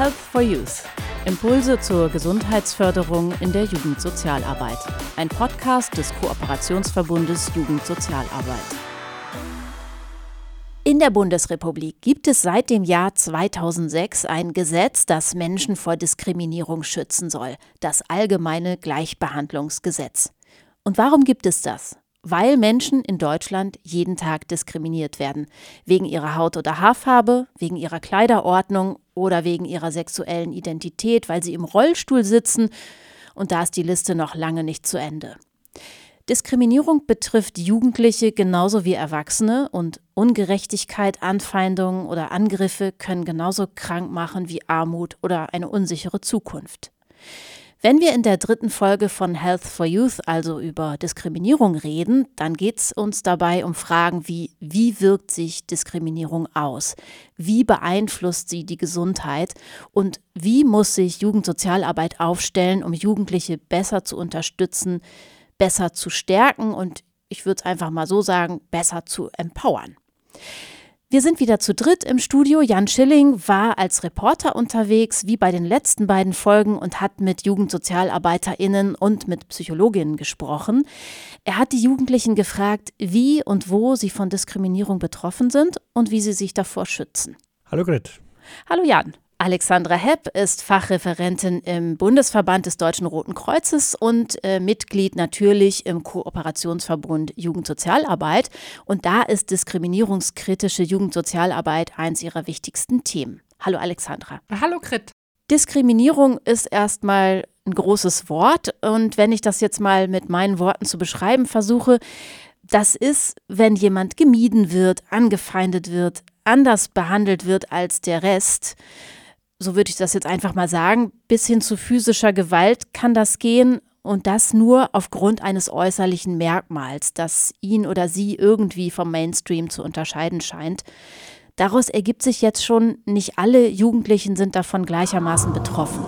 Health for Youth. Impulse zur Gesundheitsförderung in der Jugendsozialarbeit. Ein Podcast des Kooperationsverbundes Jugendsozialarbeit. In der Bundesrepublik gibt es seit dem Jahr 2006 ein Gesetz, das Menschen vor Diskriminierung schützen soll, das allgemeine Gleichbehandlungsgesetz. Und warum gibt es das? Weil Menschen in Deutschland jeden Tag diskriminiert werden. Wegen ihrer Haut- oder Haarfarbe, wegen ihrer Kleiderordnung oder wegen ihrer sexuellen Identität, weil sie im Rollstuhl sitzen. Und da ist die Liste noch lange nicht zu Ende. Diskriminierung betrifft Jugendliche genauso wie Erwachsene und Ungerechtigkeit, Anfeindungen oder Angriffe können genauso krank machen wie Armut oder eine unsichere Zukunft. Wenn wir in der dritten Folge von Health for Youth also über Diskriminierung reden, dann geht es uns dabei um Fragen wie, wie wirkt sich Diskriminierung aus? Wie beeinflusst sie die Gesundheit? Und wie muss sich Jugendsozialarbeit aufstellen, um Jugendliche besser zu unterstützen, besser zu stärken und ich würde es einfach mal so sagen, besser zu empowern? Wir sind wieder zu dritt im Studio. Jan Schilling war als Reporter unterwegs, wie bei den letzten beiden Folgen, und hat mit JugendsozialarbeiterInnen und mit Psychologinnen gesprochen. Er hat die Jugendlichen gefragt, wie und wo sie von Diskriminierung betroffen sind und wie sie sich davor schützen. Hallo Grit. Hallo Jan. Alexandra Hepp ist Fachreferentin im Bundesverband des Deutschen Roten Kreuzes und äh, Mitglied natürlich im Kooperationsverbund Jugendsozialarbeit. Und da ist diskriminierungskritische Jugendsozialarbeit eins ihrer wichtigsten Themen. Hallo Alexandra. Hallo Krit. Diskriminierung ist erstmal ein großes Wort. Und wenn ich das jetzt mal mit meinen Worten zu beschreiben versuche, das ist, wenn jemand gemieden wird, angefeindet wird, anders behandelt wird als der Rest so würde ich das jetzt einfach mal sagen, bis hin zu physischer Gewalt kann das gehen und das nur aufgrund eines äußerlichen Merkmals, das ihn oder sie irgendwie vom Mainstream zu unterscheiden scheint. Daraus ergibt sich jetzt schon, nicht alle Jugendlichen sind davon gleichermaßen betroffen.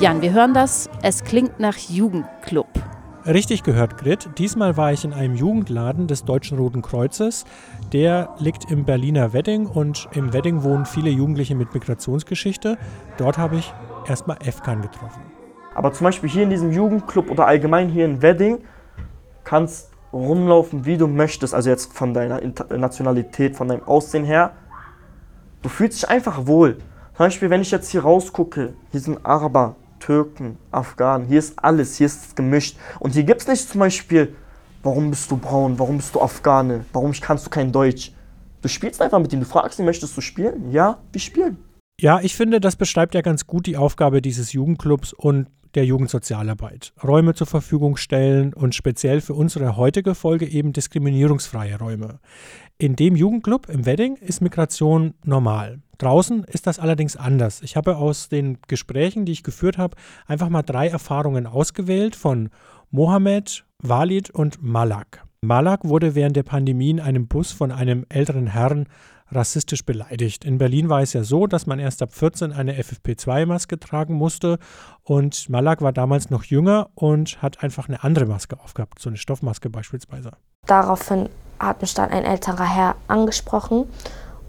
Jan, wir hören das. Es klingt nach Jugendclub. Richtig gehört, Grit. Diesmal war ich in einem Jugendladen des Deutschen Roten Kreuzes. Der liegt im Berliner Wedding und im Wedding wohnen viele Jugendliche mit Migrationsgeschichte. Dort habe ich erstmal Efkan getroffen. Aber zum Beispiel hier in diesem Jugendclub oder allgemein hier in Wedding kannst rumlaufen, wie du möchtest. Also jetzt von deiner Nationalität, von deinem Aussehen her. Du fühlst dich einfach wohl. Zum Beispiel, wenn ich jetzt hier rausgucke, hier sind Araber, Türken, Afghanen, hier ist alles, hier ist es gemischt. Und hier gibt es nicht zum Beispiel, warum bist du braun, warum bist du Afghane, warum kannst du kein Deutsch. Du spielst einfach mit ihm, du fragst ihn, möchtest du spielen? Ja, wir spielen. Ja, ich finde, das beschreibt ja ganz gut die Aufgabe dieses Jugendclubs und der Jugendsozialarbeit. Räume zur Verfügung stellen und speziell für unsere heutige Folge eben diskriminierungsfreie Räume. In dem Jugendclub im Wedding ist Migration normal. Draußen ist das allerdings anders. Ich habe aus den Gesprächen, die ich geführt habe, einfach mal drei Erfahrungen ausgewählt von Mohammed, Walid und Malak. Malak wurde während der Pandemie in einem Bus von einem älteren Herrn rassistisch beleidigt. In Berlin war es ja so, dass man erst ab 14 eine FFP2-Maske tragen musste und Malak war damals noch jünger und hat einfach eine andere Maske aufgehabt, so eine Stoffmaske beispielsweise. Daraufhin hat mich dann ein älterer Herr angesprochen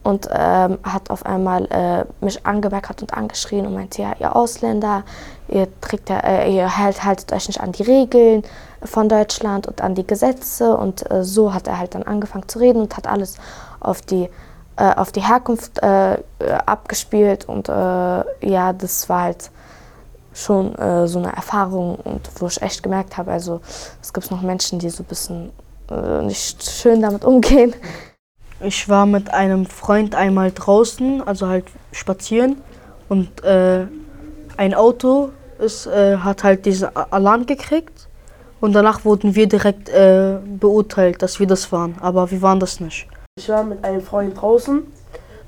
und ähm, hat auf einmal äh, mich angemeckert und angeschrien und meinte, ja, ihr Ausländer, ihr, trägt, äh, ihr halt, haltet euch nicht an die Regeln von Deutschland und an die Gesetze und äh, so hat er halt dann angefangen zu reden und hat alles auf die, äh, auf die Herkunft äh, abgespielt und äh, ja, das war halt schon so eine Erfahrung und wo ich echt gemerkt habe, also es gibt noch Menschen, die so ein bisschen nicht schön damit umgehen. Ich war mit einem Freund einmal draußen, also halt spazieren und äh, ein Auto ist, äh, hat halt diesen Alarm gekriegt und danach wurden wir direkt äh, beurteilt, dass wir das waren, aber wir waren das nicht. Ich war mit einem Freund draußen,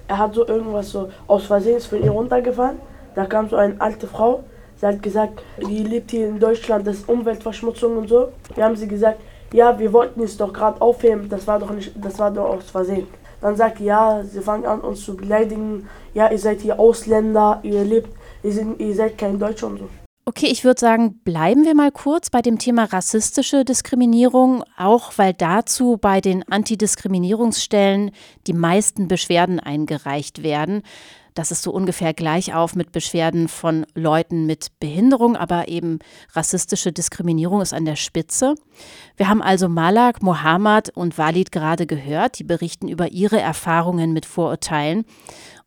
er hat so irgendwas so aus Versehen von ihr runtergefallen, da kam so eine alte Frau, sie hat gesagt, die lebt hier in Deutschland, das ist Umweltverschmutzung und so. Wir haben sie gesagt, ja, wir wollten es doch gerade aufheben, das war doch nicht, das war doch aus Versehen. Dann sagt ja, sie fangen an uns zu beleidigen, ja, ihr seid hier Ausländer, ihr lebt, ihr, sind, ihr seid kein Deutscher und so. Okay, ich würde sagen, bleiben wir mal kurz bei dem Thema rassistische Diskriminierung, auch weil dazu bei den Antidiskriminierungsstellen die meisten Beschwerden eingereicht werden. Das ist so ungefähr gleich auf mit Beschwerden von Leuten mit Behinderung, aber eben rassistische Diskriminierung ist an der Spitze. Wir haben also Malak, Mohammad und Walid gerade gehört, die berichten über ihre Erfahrungen mit Vorurteilen.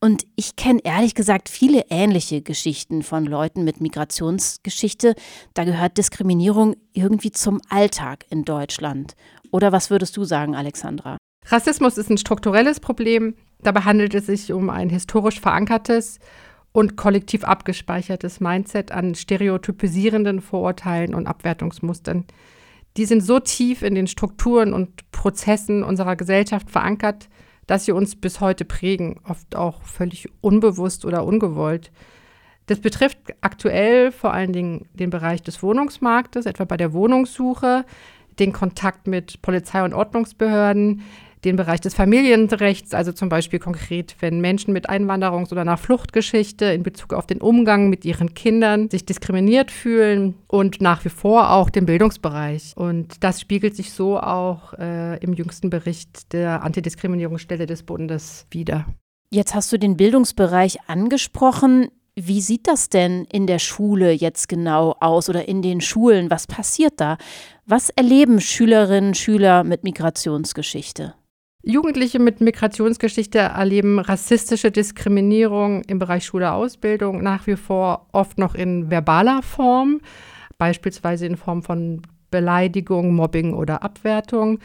Und ich kenne ehrlich gesagt viele ähnliche Geschichten von Leuten mit Migrationsgeschichte. Da gehört Diskriminierung irgendwie zum Alltag in Deutschland. Oder was würdest du sagen, Alexandra? Rassismus ist ein strukturelles Problem, Dabei handelt es sich um ein historisch verankertes und kollektiv abgespeichertes Mindset an stereotypisierenden Vorurteilen und Abwertungsmustern. Die sind so tief in den Strukturen und Prozessen unserer Gesellschaft verankert, dass sie uns bis heute prägen, oft auch völlig unbewusst oder ungewollt. Das betrifft aktuell vor allen Dingen den Bereich des Wohnungsmarktes, etwa bei der Wohnungssuche, den Kontakt mit Polizei und Ordnungsbehörden, den Bereich des Familienrechts, also zum Beispiel konkret, wenn Menschen mit Einwanderungs- oder einer Fluchtgeschichte in Bezug auf den Umgang mit ihren Kindern sich diskriminiert fühlen und nach wie vor auch den Bildungsbereich. Und das spiegelt sich so auch äh, im jüngsten Bericht der Antidiskriminierungsstelle des Bundes wider. Jetzt hast du den Bildungsbereich angesprochen. Wie sieht das denn in der Schule jetzt genau aus oder in den Schulen? Was passiert da? Was erleben Schülerinnen und Schüler mit Migrationsgeschichte? Jugendliche mit Migrationsgeschichte erleben rassistische Diskriminierung im Bereich Schule Ausbildung nach wie vor oft noch in verbaler Form, beispielsweise in Form von Beleidigung, Mobbing oder Abwertung.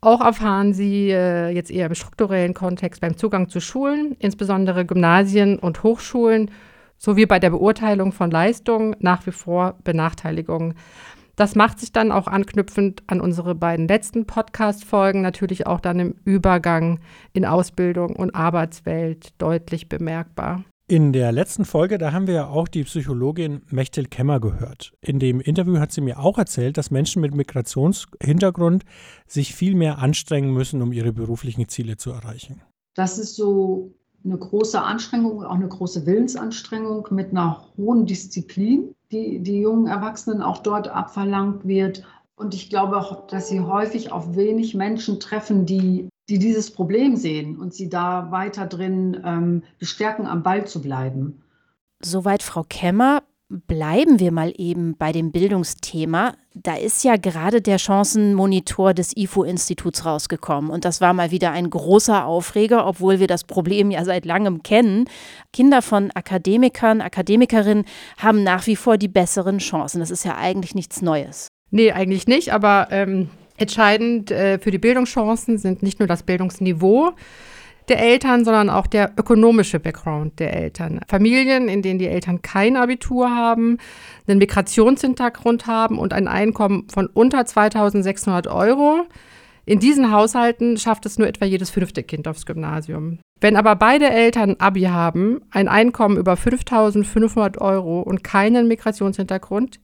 Auch erfahren sie äh, jetzt eher im strukturellen Kontext beim Zugang zu Schulen, insbesondere Gymnasien und Hochschulen, sowie bei der Beurteilung von Leistungen nach wie vor Benachteiligungen. Das macht sich dann auch anknüpfend an unsere beiden letzten Podcast-Folgen natürlich auch dann im Übergang in Ausbildung und Arbeitswelt deutlich bemerkbar. In der letzten Folge, da haben wir ja auch die Psychologin Mechtel Kemmer gehört. In dem Interview hat sie mir auch erzählt, dass Menschen mit Migrationshintergrund sich viel mehr anstrengen müssen, um ihre beruflichen Ziele zu erreichen. Das ist so eine große Anstrengung, auch eine große Willensanstrengung mit einer hohen Disziplin, die die jungen Erwachsenen auch dort abverlangt wird. Und ich glaube auch, dass sie häufig auf wenig Menschen treffen, die, die dieses Problem sehen und sie da weiter drin ähm, bestärken, am Ball zu bleiben. Soweit Frau Kemmer. Bleiben wir mal eben bei dem Bildungsthema. Da ist ja gerade der Chancenmonitor des IFO-Instituts rausgekommen. Und das war mal wieder ein großer Aufreger, obwohl wir das Problem ja seit langem kennen. Kinder von Akademikern, Akademikerinnen haben nach wie vor die besseren Chancen. Das ist ja eigentlich nichts Neues. Nee, eigentlich nicht. Aber ähm, entscheidend äh, für die Bildungschancen sind nicht nur das Bildungsniveau, der Eltern, sondern auch der ökonomische Background der Eltern. Familien, in denen die Eltern kein Abitur haben, einen Migrationshintergrund haben und ein Einkommen von unter 2600 Euro. In diesen Haushalten schafft es nur etwa jedes fünfte Kind aufs Gymnasium. Wenn aber beide Eltern Abi haben, ein Einkommen über 5500 Euro und keinen Migrationshintergrund,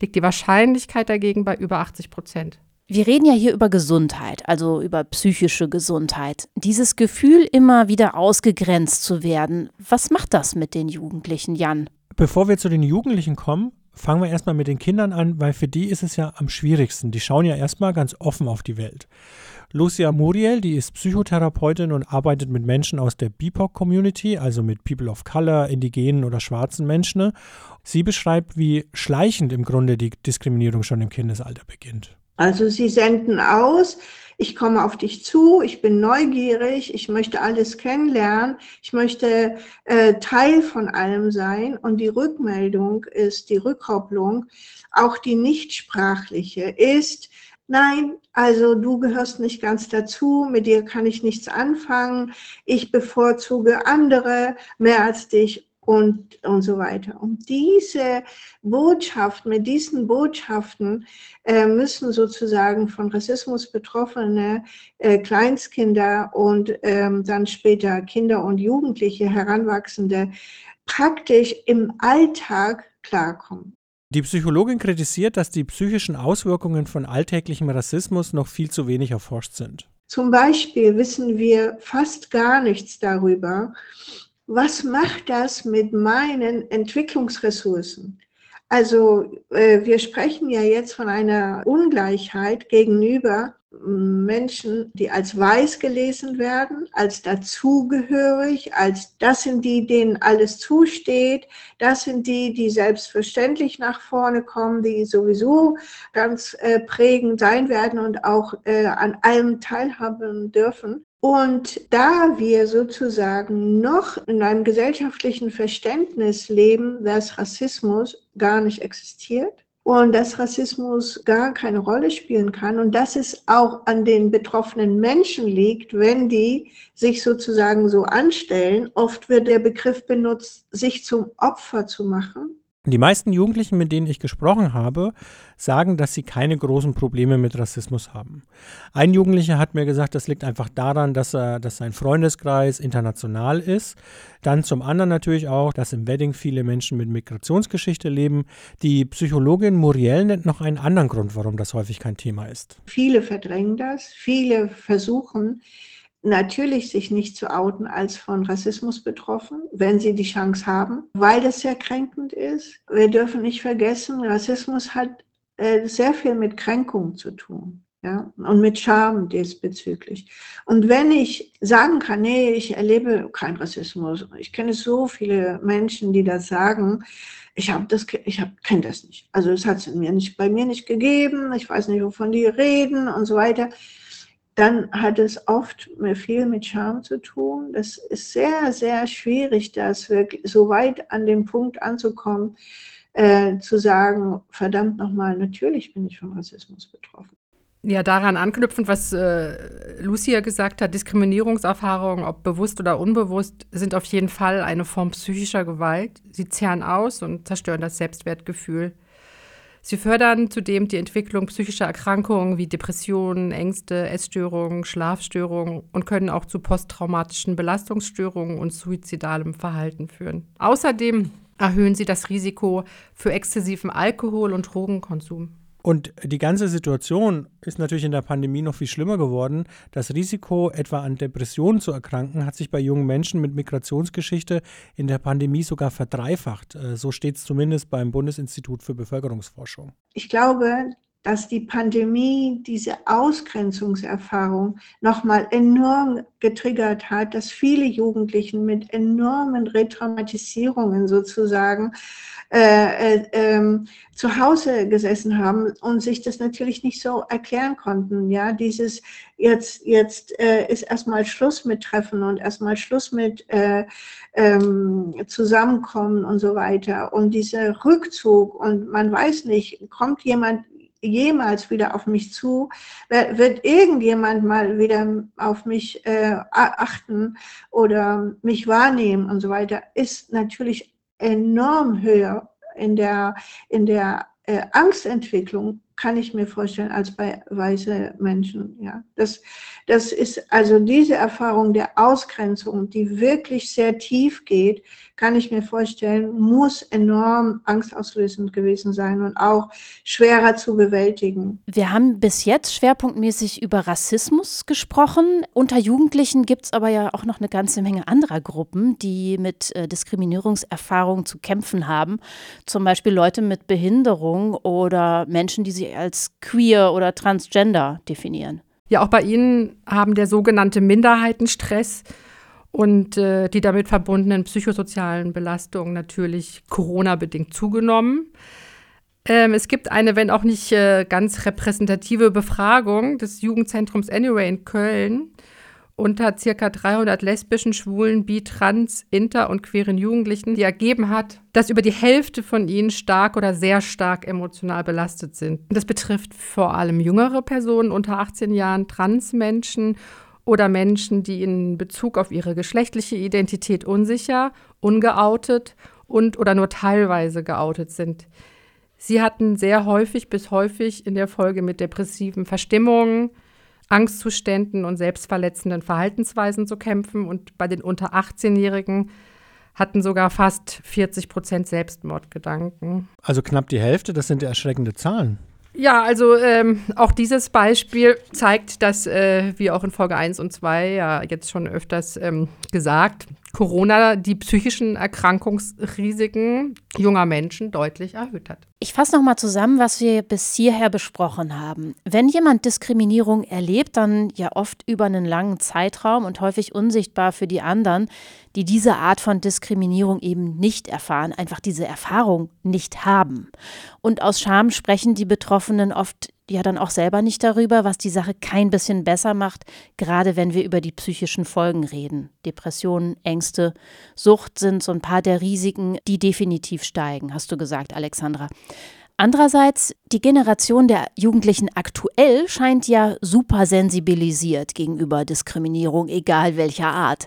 liegt die Wahrscheinlichkeit dagegen bei über 80 Prozent. Wir reden ja hier über Gesundheit, also über psychische Gesundheit. Dieses Gefühl, immer wieder ausgegrenzt zu werden, was macht das mit den Jugendlichen, Jan? Bevor wir zu den Jugendlichen kommen, fangen wir erstmal mit den Kindern an, weil für die ist es ja am schwierigsten. Die schauen ja erstmal ganz offen auf die Welt. Lucia Muriel, die ist Psychotherapeutin und arbeitet mit Menschen aus der BIPOC-Community, also mit People of Color, indigenen oder schwarzen Menschen. Sie beschreibt, wie schleichend im Grunde die Diskriminierung schon im Kindesalter beginnt. Also sie senden aus, ich komme auf dich zu, ich bin neugierig, ich möchte alles kennenlernen, ich möchte äh, Teil von allem sein. Und die Rückmeldung ist, die Rückkopplung, auch die nichtsprachliche ist, nein, also du gehörst nicht ganz dazu, mit dir kann ich nichts anfangen, ich bevorzuge andere mehr als dich und, und so weiter. Und diese Botschaft, mit diesen Botschaften äh, müssen sozusagen von Rassismus betroffene äh, Kleinstkinder und ähm, dann später Kinder und Jugendliche, Heranwachsende, praktisch im Alltag klarkommen. Die Psychologin kritisiert, dass die psychischen Auswirkungen von alltäglichem Rassismus noch viel zu wenig erforscht sind. Zum Beispiel wissen wir fast gar nichts darüber, was macht das mit meinen Entwicklungsressourcen? Also äh, wir sprechen ja jetzt von einer Ungleichheit gegenüber Menschen, die als weiß gelesen werden, als dazugehörig, als das sind die, denen alles zusteht, das sind die, die selbstverständlich nach vorne kommen, die sowieso ganz äh, prägend sein werden und auch äh, an allem teilhaben dürfen. Und da wir sozusagen noch in einem gesellschaftlichen Verständnis leben, dass Rassismus gar nicht existiert, und dass Rassismus gar keine Rolle spielen kann und dass es auch an den betroffenen Menschen liegt, wenn die sich sozusagen so anstellen. Oft wird der Begriff benutzt, sich zum Opfer zu machen. Die meisten Jugendlichen, mit denen ich gesprochen habe, sagen, dass sie keine großen Probleme mit Rassismus haben. Ein Jugendlicher hat mir gesagt, das liegt einfach daran, dass, er, dass sein Freundeskreis international ist. Dann zum anderen natürlich auch, dass im Wedding viele Menschen mit Migrationsgeschichte leben. Die Psychologin Muriel nennt noch einen anderen Grund, warum das häufig kein Thema ist. Viele verdrängen das, viele versuchen, natürlich sich nicht zu outen als von Rassismus betroffen, wenn sie die Chance haben, weil das sehr kränkend ist. Wir dürfen nicht vergessen, Rassismus hat äh, sehr viel mit Kränkung zu tun. Ja, und mit Scham diesbezüglich. Und wenn ich sagen kann, nee, ich erlebe keinen Rassismus, ich kenne so viele Menschen, die das sagen, ich habe das, ich habe, kenne das nicht. Also es hat es mir nicht, bei mir nicht gegeben, ich weiß nicht, wovon die reden und so weiter dann hat es oft viel mit Scham zu tun. Das ist sehr, sehr schwierig, das wirklich so weit an den Punkt anzukommen, äh, zu sagen, verdammt nochmal, natürlich bin ich von Rassismus betroffen. Ja, daran anknüpfend, was äh, Lucia gesagt hat, Diskriminierungserfahrungen, ob bewusst oder unbewusst, sind auf jeden Fall eine Form psychischer Gewalt. Sie zehren aus und zerstören das Selbstwertgefühl. Sie fördern zudem die Entwicklung psychischer Erkrankungen wie Depressionen, Ängste, Essstörungen, Schlafstörungen und können auch zu posttraumatischen Belastungsstörungen und suizidalem Verhalten führen. Außerdem erhöhen sie das Risiko für exzessiven Alkohol- und Drogenkonsum. Und die ganze Situation ist natürlich in der Pandemie noch viel schlimmer geworden. Das Risiko, etwa an Depressionen zu erkranken, hat sich bei jungen Menschen mit Migrationsgeschichte in der Pandemie sogar verdreifacht. Äh, so steht es zumindest beim Bundesinstitut für Bevölkerungsforschung. Ich glaube, dass die Pandemie diese Ausgrenzungserfahrung nochmal enorm getriggert hat, dass viele Jugendlichen mit enormen Retraumatisierungen sozusagen äh, äh, ähm, zu Hause gesessen haben und sich das natürlich nicht so erklären konnten. Ja, dieses jetzt, jetzt äh, ist erstmal Schluss mit Treffen und erstmal Schluss mit äh, ähm, Zusammenkommen und so weiter. Und dieser Rückzug und man weiß nicht, kommt jemand jemals wieder auf mich zu? Wird irgendjemand mal wieder auf mich äh, achten oder mich wahrnehmen und so weiter? Ist natürlich enorm höher in der, in der äh, Angstentwicklung, kann ich mir vorstellen, als bei weißen Menschen. Ja, das, das ist also diese Erfahrung der Ausgrenzung, die wirklich sehr tief geht, kann ich mir vorstellen, muss enorm angstauslösend gewesen sein und auch schwerer zu bewältigen. Wir haben bis jetzt schwerpunktmäßig über Rassismus gesprochen. Unter Jugendlichen gibt es aber ja auch noch eine ganze Menge anderer Gruppen, die mit äh, Diskriminierungserfahrungen zu kämpfen haben. Zum Beispiel Leute mit Behinderung oder Menschen, die sich als queer oder transgender definieren. Ja, auch bei ihnen haben der sogenannte Minderheitenstress und äh, die damit verbundenen psychosozialen Belastungen natürlich Corona-bedingt zugenommen. Ähm, es gibt eine, wenn auch nicht äh, ganz repräsentative Befragung des Jugendzentrums Anyway in Köln unter circa 300 lesbischen, schwulen, bi, trans, inter und queeren Jugendlichen, die ergeben hat, dass über die Hälfte von ihnen stark oder sehr stark emotional belastet sind. Das betrifft vor allem jüngere Personen unter 18 Jahren, Transmenschen oder Menschen, die in Bezug auf ihre geschlechtliche Identität unsicher, ungeoutet und oder nur teilweise geoutet sind. Sie hatten sehr häufig bis häufig in der Folge mit depressiven Verstimmungen, Angstzuständen und selbstverletzenden Verhaltensweisen zu kämpfen. Und bei den unter 18-Jährigen hatten sogar fast 40 Prozent Selbstmordgedanken. Also knapp die Hälfte, das sind ja erschreckende Zahlen. Ja, also ähm, auch dieses Beispiel zeigt, dass, äh, wie auch in Folge 1 und 2 ja jetzt schon öfters ähm, gesagt, Corona die psychischen Erkrankungsrisiken junger Menschen deutlich erhöht hat. Ich fasse nochmal zusammen, was wir bis hierher besprochen haben. Wenn jemand Diskriminierung erlebt, dann ja oft über einen langen Zeitraum und häufig unsichtbar für die anderen, die diese Art von Diskriminierung eben nicht erfahren, einfach diese Erfahrung nicht haben. Und aus Scham sprechen die Betroffenen oft ja dann auch selber nicht darüber, was die Sache kein bisschen besser macht, gerade wenn wir über die psychischen Folgen reden. Depressionen, Ängste, Sucht sind so ein paar der Risiken, die definitiv steigen, hast du gesagt, Alexandra. Andererseits, die Generation der Jugendlichen aktuell scheint ja super sensibilisiert gegenüber Diskriminierung, egal welcher Art.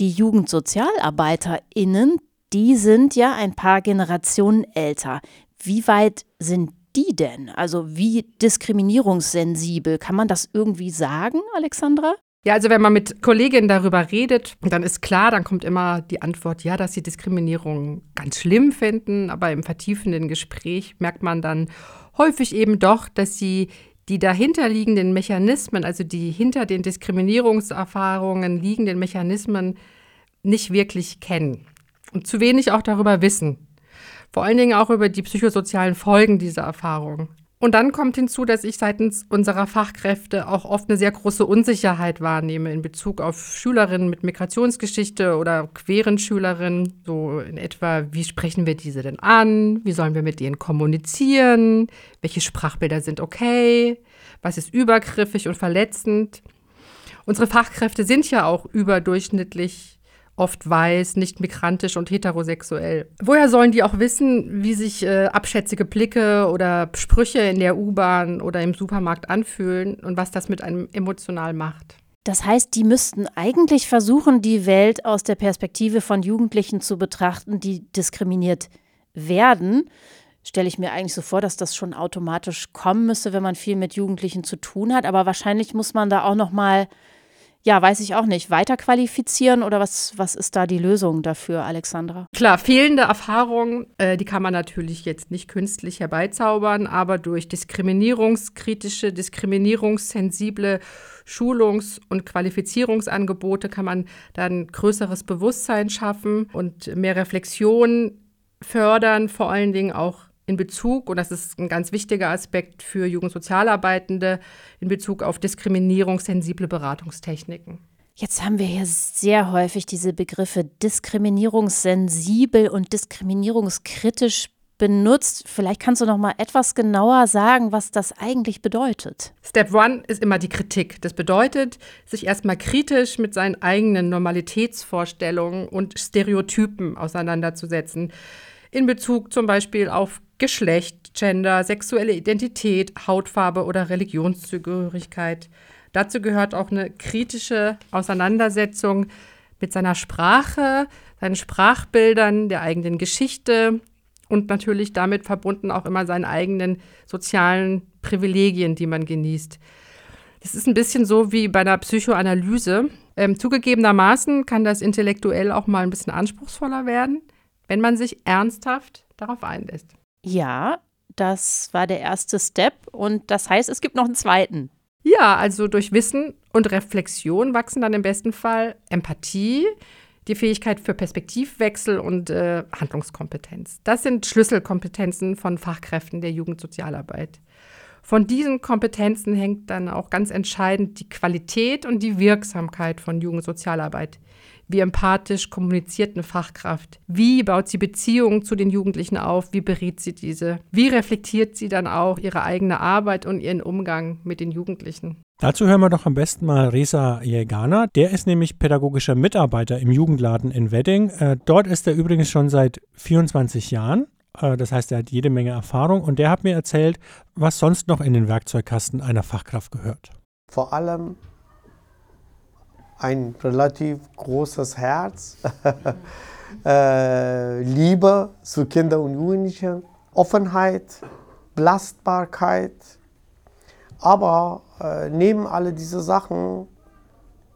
Die JugendsozialarbeiterInnen, die sind ja ein paar Generationen älter. Wie weit sind die denn? Also wie diskriminierungssensibel? Kann man das irgendwie sagen, Alexandra? Ja, also wenn man mit Kolleginnen darüber redet, dann ist klar, dann kommt immer die Antwort, ja, dass sie Diskriminierung ganz schlimm finden. Aber im vertiefenden Gespräch merkt man dann häufig eben doch, dass sie die dahinterliegenden Mechanismen, also die hinter den Diskriminierungserfahrungen liegenden Mechanismen, nicht wirklich kennen und zu wenig auch darüber wissen. Vor allen Dingen auch über die psychosozialen Folgen dieser Erfahrung. Und dann kommt hinzu, dass ich seitens unserer Fachkräfte auch oft eine sehr große Unsicherheit wahrnehme in Bezug auf Schülerinnen mit Migrationsgeschichte oder queeren Schülerinnen. So in etwa, wie sprechen wir diese denn an? Wie sollen wir mit denen kommunizieren? Welche Sprachbilder sind okay? Was ist übergriffig und verletzend? Unsere Fachkräfte sind ja auch überdurchschnittlich oft weiß, nicht migrantisch und heterosexuell. Woher sollen die auch wissen, wie sich äh, abschätzige Blicke oder Sprüche in der U-Bahn oder im Supermarkt anfühlen und was das mit einem emotional macht? Das heißt, die müssten eigentlich versuchen, die Welt aus der Perspektive von Jugendlichen zu betrachten, die diskriminiert werden. Stelle ich mir eigentlich so vor, dass das schon automatisch kommen müsste, wenn man viel mit Jugendlichen zu tun hat. Aber wahrscheinlich muss man da auch noch mal ja, weiß ich auch nicht, weiterqualifizieren oder was, was ist da die Lösung dafür, Alexandra? Klar, fehlende Erfahrung, äh, die kann man natürlich jetzt nicht künstlich herbeizaubern, aber durch diskriminierungskritische, diskriminierungssensible Schulungs- und Qualifizierungsangebote kann man dann größeres Bewusstsein schaffen und mehr Reflexion fördern, vor allen Dingen auch in Bezug, und das ist ein ganz wichtiger Aspekt für Jugendsozialarbeitende, in Bezug auf diskriminierungssensible Beratungstechniken. Jetzt haben wir hier sehr häufig diese Begriffe diskriminierungssensibel und diskriminierungskritisch benutzt. Vielleicht kannst du noch mal etwas genauer sagen, was das eigentlich bedeutet. Step One ist immer die Kritik. Das bedeutet, sich erstmal kritisch mit seinen eigenen Normalitätsvorstellungen und Stereotypen auseinanderzusetzen. In Bezug zum Beispiel auf Geschlecht, Gender, sexuelle Identität, Hautfarbe oder Religionszugehörigkeit. Dazu gehört auch eine kritische Auseinandersetzung mit seiner Sprache, seinen Sprachbildern, der eigenen Geschichte und natürlich damit verbunden auch immer seinen eigenen sozialen Privilegien, die man genießt. Das ist ein bisschen so wie bei einer Psychoanalyse. Ähm, zugegebenermaßen kann das intellektuell auch mal ein bisschen anspruchsvoller werden, wenn man sich ernsthaft darauf einlässt. Ja, das war der erste Step und das heißt, es gibt noch einen zweiten. Ja, also durch Wissen und Reflexion wachsen dann im besten Fall Empathie, die Fähigkeit für Perspektivwechsel und äh, Handlungskompetenz. Das sind Schlüsselkompetenzen von Fachkräften der Jugendsozialarbeit. Von diesen Kompetenzen hängt dann auch ganz entscheidend die Qualität und die Wirksamkeit von Jugendsozialarbeit wie empathisch kommuniziert eine Fachkraft? Wie baut sie Beziehungen zu den Jugendlichen auf? Wie berät sie diese? Wie reflektiert sie dann auch ihre eigene Arbeit und ihren Umgang mit den Jugendlichen? Dazu hören wir doch am besten mal Reza Jägana. Der ist nämlich pädagogischer Mitarbeiter im Jugendladen in Wedding. Äh, dort ist er übrigens schon seit 24 Jahren. Äh, das heißt, er hat jede Menge Erfahrung und der hat mir erzählt, was sonst noch in den Werkzeugkasten einer Fachkraft gehört. Vor allem ein relativ großes Herz, äh, Liebe zu Kindern und Jugendlichen, Offenheit, Belastbarkeit. Aber äh, neben all diese Sachen,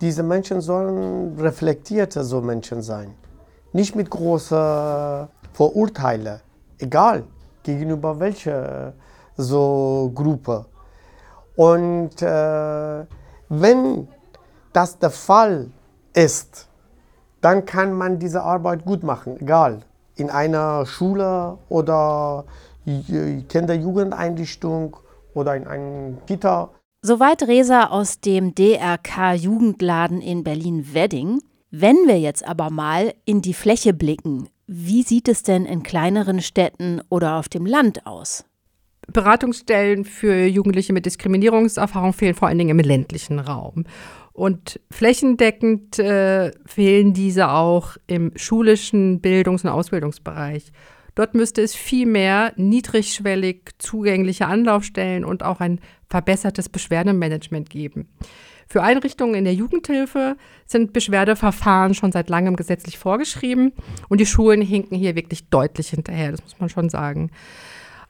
diese Menschen sollen reflektierte so Menschen sein. Nicht mit großen Vorurteilen, egal gegenüber welcher so Gruppe. Und äh, wenn das der Fall ist, dann kann man diese Arbeit gut machen, egal. In einer Schule oder Kinder-Jugendeinrichtung oder in einem Kita. Soweit Resa aus dem DRK Jugendladen in Berlin-Wedding. Wenn wir jetzt aber mal in die Fläche blicken, wie sieht es denn in kleineren Städten oder auf dem Land aus? Beratungsstellen für Jugendliche mit Diskriminierungserfahrung fehlen vor allen Dingen im ländlichen Raum. Und flächendeckend äh, fehlen diese auch im schulischen Bildungs- und Ausbildungsbereich. Dort müsste es viel mehr niedrigschwellig zugängliche Anlaufstellen und auch ein verbessertes Beschwerdemanagement geben. Für Einrichtungen in der Jugendhilfe sind Beschwerdeverfahren schon seit langem gesetzlich vorgeschrieben und die Schulen hinken hier wirklich deutlich hinterher, das muss man schon sagen.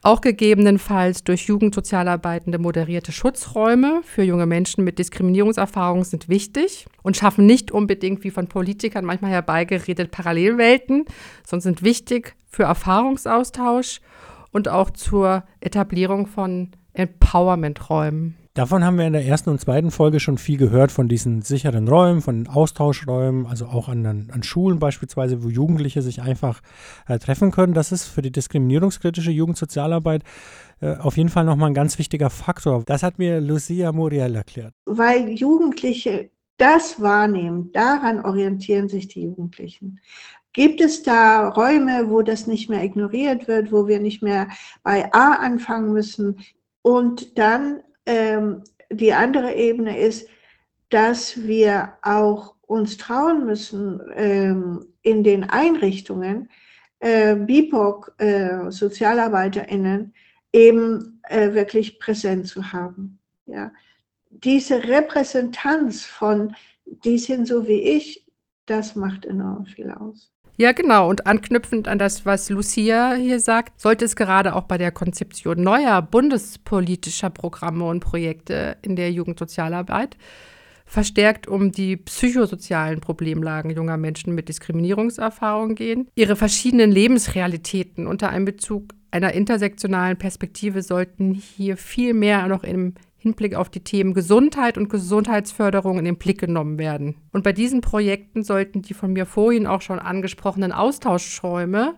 Auch gegebenenfalls durch Jugendsozialarbeitende moderierte Schutzräume für junge Menschen mit Diskriminierungserfahrungen sind wichtig und schaffen nicht unbedingt, wie von Politikern manchmal herbeigeredet, Parallelwelten, sondern sind wichtig für Erfahrungsaustausch und auch zur Etablierung von Empowerment-Räumen. Davon haben wir in der ersten und zweiten Folge schon viel gehört, von diesen sicheren Räumen, von Austauschräumen, also auch an, an Schulen beispielsweise, wo Jugendliche sich einfach äh, treffen können. Das ist für die diskriminierungskritische Jugendsozialarbeit äh, auf jeden Fall nochmal ein ganz wichtiger Faktor. Das hat mir Lucia Muriel erklärt. Weil Jugendliche das wahrnehmen, daran orientieren sich die Jugendlichen. Gibt es da Räume, wo das nicht mehr ignoriert wird, wo wir nicht mehr bei A anfangen müssen? Und dann ähm, die andere Ebene ist, dass wir auch uns trauen müssen, ähm, in den Einrichtungen äh, BIPOC, äh, SozialarbeiterInnen, eben äh, wirklich präsent zu haben. Ja. Diese Repräsentanz von, die sind so wie ich, das macht enorm viel aus. Ja, genau. Und anknüpfend an das, was Lucia hier sagt, sollte es gerade auch bei der Konzeption neuer bundespolitischer Programme und Projekte in der Jugendsozialarbeit verstärkt um die psychosozialen Problemlagen junger Menschen mit Diskriminierungserfahrung gehen. Ihre verschiedenen Lebensrealitäten unter Einbezug einer intersektionalen Perspektive sollten hier viel mehr noch im Hinblick auf die Themen Gesundheit und Gesundheitsförderung in den Blick genommen werden. Und bei diesen Projekten sollten die von mir vorhin auch schon angesprochenen Austauschräume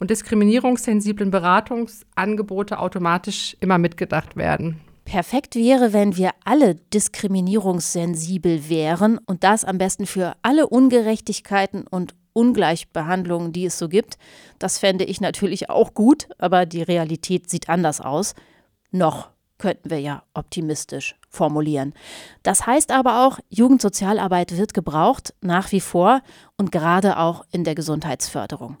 und diskriminierungssensiblen Beratungsangebote automatisch immer mitgedacht werden. Perfekt wäre, wenn wir alle diskriminierungssensibel wären und das am besten für alle Ungerechtigkeiten und Ungleichbehandlungen, die es so gibt. Das fände ich natürlich auch gut, aber die Realität sieht anders aus. Noch könnten wir ja optimistisch formulieren. Das heißt aber auch, Jugendsozialarbeit wird gebraucht, nach wie vor und gerade auch in der Gesundheitsförderung.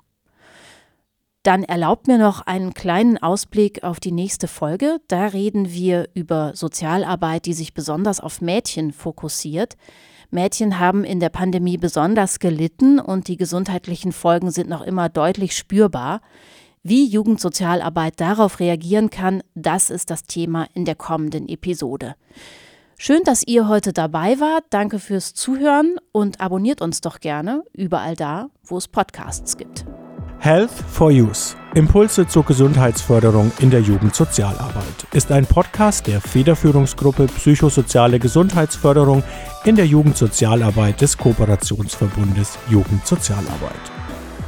Dann erlaubt mir noch einen kleinen Ausblick auf die nächste Folge. Da reden wir über Sozialarbeit, die sich besonders auf Mädchen fokussiert. Mädchen haben in der Pandemie besonders gelitten und die gesundheitlichen Folgen sind noch immer deutlich spürbar. Wie Jugendsozialarbeit darauf reagieren kann, das ist das Thema in der kommenden Episode. Schön, dass ihr heute dabei wart. Danke fürs Zuhören und abonniert uns doch gerne überall da, wo es Podcasts gibt. Health for Use. Impulse zur Gesundheitsförderung in der Jugendsozialarbeit ist ein Podcast der Federführungsgruppe Psychosoziale Gesundheitsförderung in der Jugendsozialarbeit des Kooperationsverbundes Jugendsozialarbeit.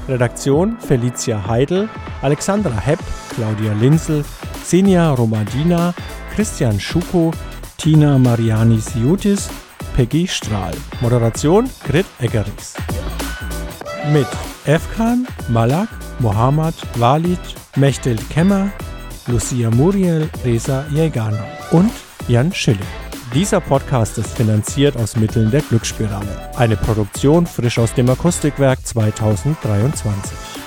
Redaktion Felicia Heidel, Alexandra Hepp, Claudia Linzel, Xenia Romadina, Christian Schuko, Tina Mariani Siutis, Peggy Strahl. Moderation Grit Eggerichs. Mit Efkan, Malak, Mohammad, Walid, Mechtel Kemmer, Lucia Muriel, Reza Jägana und Jan Schilling. Dieser Podcast ist finanziert aus Mitteln der Glücksspirale. Eine Produktion frisch aus dem Akustikwerk 2023.